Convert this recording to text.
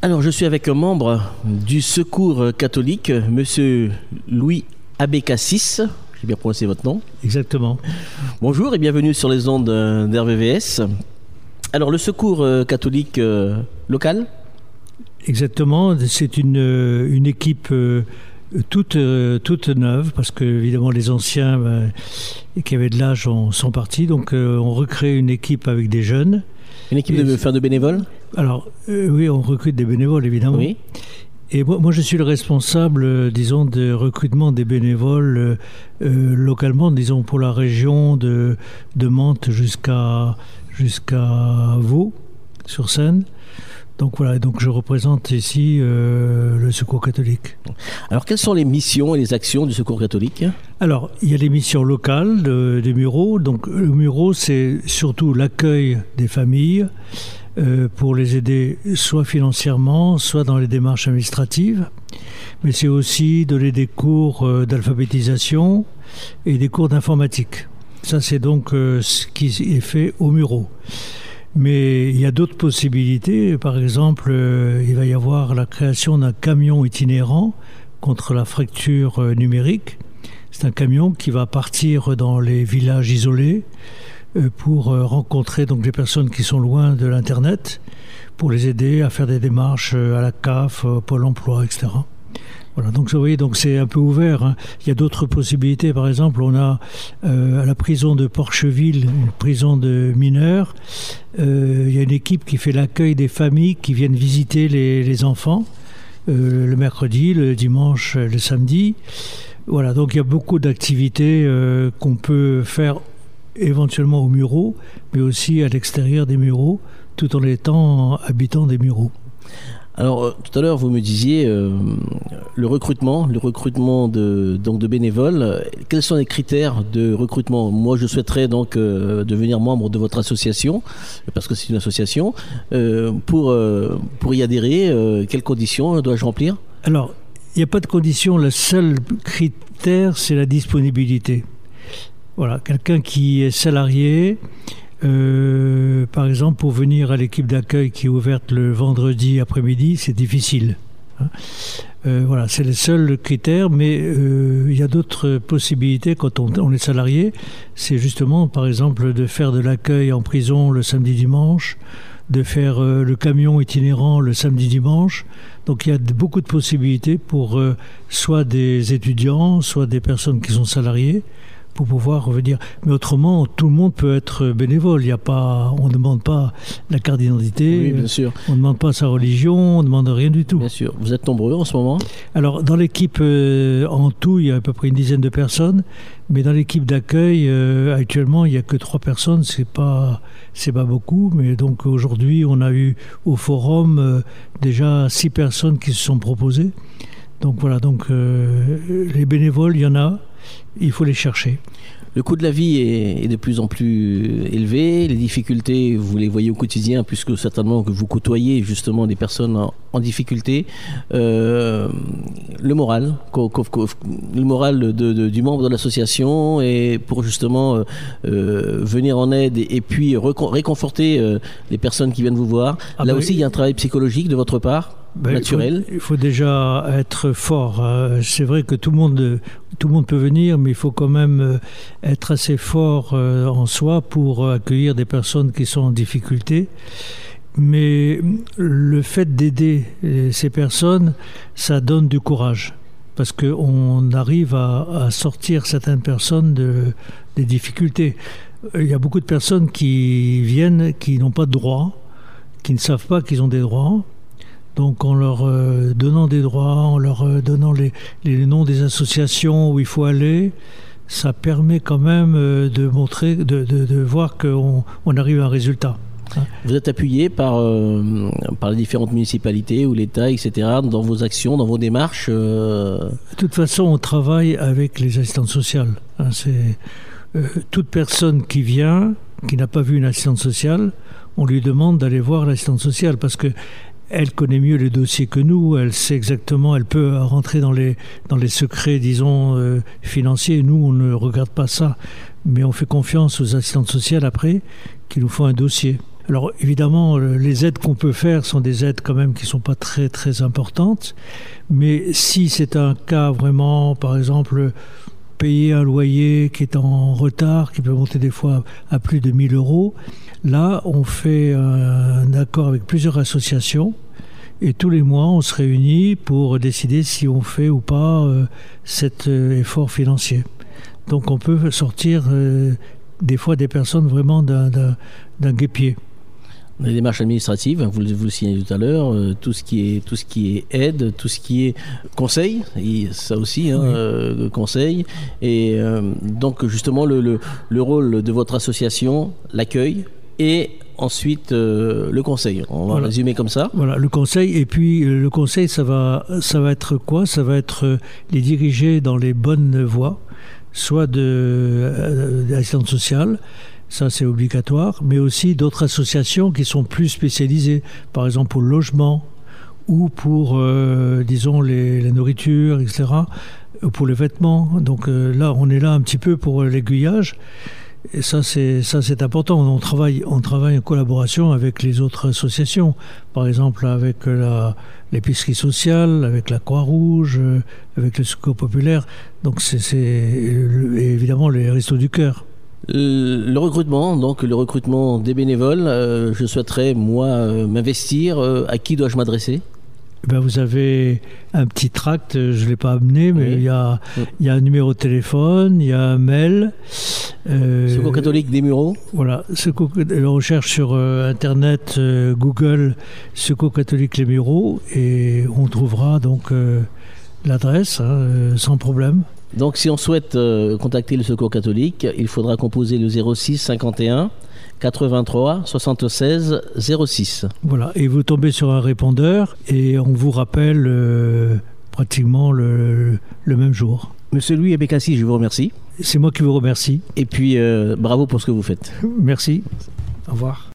Alors, je suis avec un membre du Secours catholique, Monsieur Louis Abécassis. J'ai bien prononcé votre nom. Exactement. Bonjour et bienvenue sur les ondes d'RVVS. Alors, le Secours catholique euh, local? Exactement. C'est une, euh, une équipe euh, toute, toute neuve parce que, évidemment, les anciens qui avaient de l'âge sont partis. Donc, on recrée une équipe avec des jeunes. Une équipe de, faire de bénévoles Alors, oui, on recrute des bénévoles, évidemment. Oui. Et moi, moi, je suis le responsable, euh, disons, de recrutement des bénévoles euh, euh, localement, disons, pour la région de, de Mantes jusqu'à jusqu'à Vaud, sur Seine. Donc voilà, donc je représente ici le Secours catholique. Alors quelles sont les missions et les actions du Secours catholique? Alors il y a les missions locales des Mureaux. Donc le Mureau, c'est surtout l'accueil des familles, euh, pour les aider soit financièrement, soit dans les démarches administratives. Mais c'est aussi donner des cours euh, d'alphabétisation et des cours d'informatique. Ça, c'est donc euh, ce qui est fait au Muro. Mais il y a d'autres possibilités. Par exemple, il va y avoir la création d'un camion itinérant contre la fracture numérique. C'est un camion qui va partir dans les villages isolés euh, pour euh, rencontrer donc les personnes qui sont loin de l'internet, pour les aider à faire des démarches euh, à la CAF, au Pôle Emploi, etc. Voilà, donc vous voyez, donc c'est un peu ouvert. Hein. Il y a d'autres possibilités. Par exemple, on a à la prison de Porcheville, une prison de mineurs, il y a une équipe qui fait l'accueil des familles qui viennent visiter les, enfants le mercredi, le dimanche, le samedi. Voilà, donc il y a beaucoup d'activités qu'on peut faire éventuellement aux Mureaux, mais aussi à l'extérieur des Mureaux, tout en étant habitant des Mureaux. Alors euh, tout à l'heure vous me disiez euh, le recrutement, le recrutement de donc de bénévoles. Quels sont les critères de recrutement? Moi je souhaiterais donc euh, devenir membre de votre association parce que c'est une association. pour pour y adhérer, quelles conditions dois-je remplir? Alors il n'y a pas de condition. Le seul critère c'est la disponibilité. Voilà, quelqu'un qui est salarié, euh, par exemple, pour venir à l'équipe d'accueil qui est ouverte le vendredi après-midi, c'est difficile. Hein. Euh, voilà, c'est le seul critère, mais euh, il y a d'autres possibilités quand on, est salarié. C'est justement, par exemple, de faire de l'accueil en prison le samedi-dimanche, de faire le camion itinérant le samedi-dimanche. Donc il y a beaucoup de possibilités pour soit des étudiants, soit des personnes qui sont salariées pour pouvoir revenir. Mais autrement, tout le monde peut être bénévole. Il y a pas, on ne demande pas la carte d'identité. Oui, bien sûr. On ne demande pas sa religion, on ne demande rien du tout. Bien sûr. Vous êtes nombreux en ce moment Alors, dans l'équipe, euh, en tout, il y a à peu près une dizaine de personnes. Mais dans l'équipe d'accueil, euh, actuellement, il n'y a que trois personnes. C'est pas, c'est pas beaucoup. Mais donc, aujourd'hui, on a eu au forum euh, déjà six personnes qui se sont proposées. Donc voilà, donc les bénévoles, il y en a il faut les chercher. Le coût de la vie est, de plus en plus élevé. Les difficultés, vous les voyez au quotidien, puisque certainement que vous côtoyez justement des personnes en, difficulté. Euh, le moral, le moral du membre de l'association, et pour justement euh, euh, venir en aide et, puis réconforter les personnes qui viennent vous voir. Ah Là bah aussi, il y a un travail psychologique de votre part. Ben, naturel. Il faut, déjà être fort. Hein. C'est vrai que tout le monde, tout le monde peut venir, mais il faut quand même euh, être assez fort euh, en soi pour accueillir des personnes qui sont en difficulté. Mais le fait d'aider euh, ces personnes, ça donne du courage. Parce qu'on arrive à, sortir certaines personnes de, des difficultés. Il y a beaucoup de personnes qui viennent, qui n'ont pas de droits, qui ne savent pas qu'ils ont des droits, donc en leur euh, donnant des droits, en leur euh, donnant les, noms des associations où il faut aller, ça permet quand même euh, de montrer, de, voir qu'on on arrive à un résultat. Vous êtes appuyé par, par les différentes municipalités ou l'État, etc., dans vos actions, dans vos démarches De toute façon, on travaille avec les assistantes sociales. Hein. c'est toute personne qui vient, qui n'a pas vu une assistante sociale, on lui demande d'aller voir l'assistante sociale parce que elle connaît mieux les dossiers que nous, elle sait exactement, elle peut rentrer dans les, secrets, disons, euh, financiers. Nous, on ne regarde pas ça, mais on fait confiance aux assistantes sociales après qui nous font un dossier. Alors évidemment, les aides qu'on peut faire sont des aides quand même qui ne sont pas très très importantes, mais si c'est un cas vraiment, par exemple, payer un loyer qui est en retard, qui peut monter des fois à plus de 1000 euros, là on fait un accord avec plusieurs associations et tous les mois, on se réunit pour décider si on fait ou pas euh, cet euh, effort financier. Donc on peut sortir euh, des fois des personnes vraiment d'un guépier. Les démarches administratives, vous, vous le signez tout à l'heure, tout ce qui est tout ce qui est aide, tout ce qui est conseil, et ça aussi, hein, conseil. Et donc justement le, le, le rôle de votre association, l'accueil et ensuite euh, le conseil. On va résumer comme ça. Voilà, le conseil. Et puis euh, le conseil, ça va, ça va être quoi? Ça va être euh, les diriger dans les bonnes voies, soit de d'assistance sociale, ça c'est obligatoire, mais aussi d'autres associations qui sont plus spécialisées, par exemple pour le logement ou pour, disons, les, la nourriture, etc., ou pour les vêtements. Donc là, on est là un petit peu pour l'aiguillage. Et ça, c'est ça, c'est important. On travaille, on travaille en collaboration avec les autres associations. Par exemple, avec la l'épicerie sociale, avec la Croix-Rouge, avec le Secours populaire. Donc, c'est évidemment les restos du cœur. Le recrutement, donc le recrutement des bénévoles, euh, je souhaiterais moi euh, m'investir. Euh, à qui dois-je m'adresser? Ben vous avez un petit tract, je ne l'ai pas amené, mais il, y a, il y a un numéro de téléphone, il y a un mail. Euh, Secours catholique des Mureaux Voilà, secours, on recherche sur euh, Internet, euh, Google, Secours catholique les Mureaux, et on trouvera donc euh, l'adresse hein, sans problème. Donc si on souhaite contacter le Secours catholique, il faudra composer le 06 51 83 76 06. Voilà, et vous tombez sur un répondeur et on vous rappelle euh, pratiquement le, le, même jour. Monsieur Louis Abekassi, je vous remercie. C'est moi qui vous remercie. Et puis, euh, bravo pour ce que vous faites. Merci. Au revoir.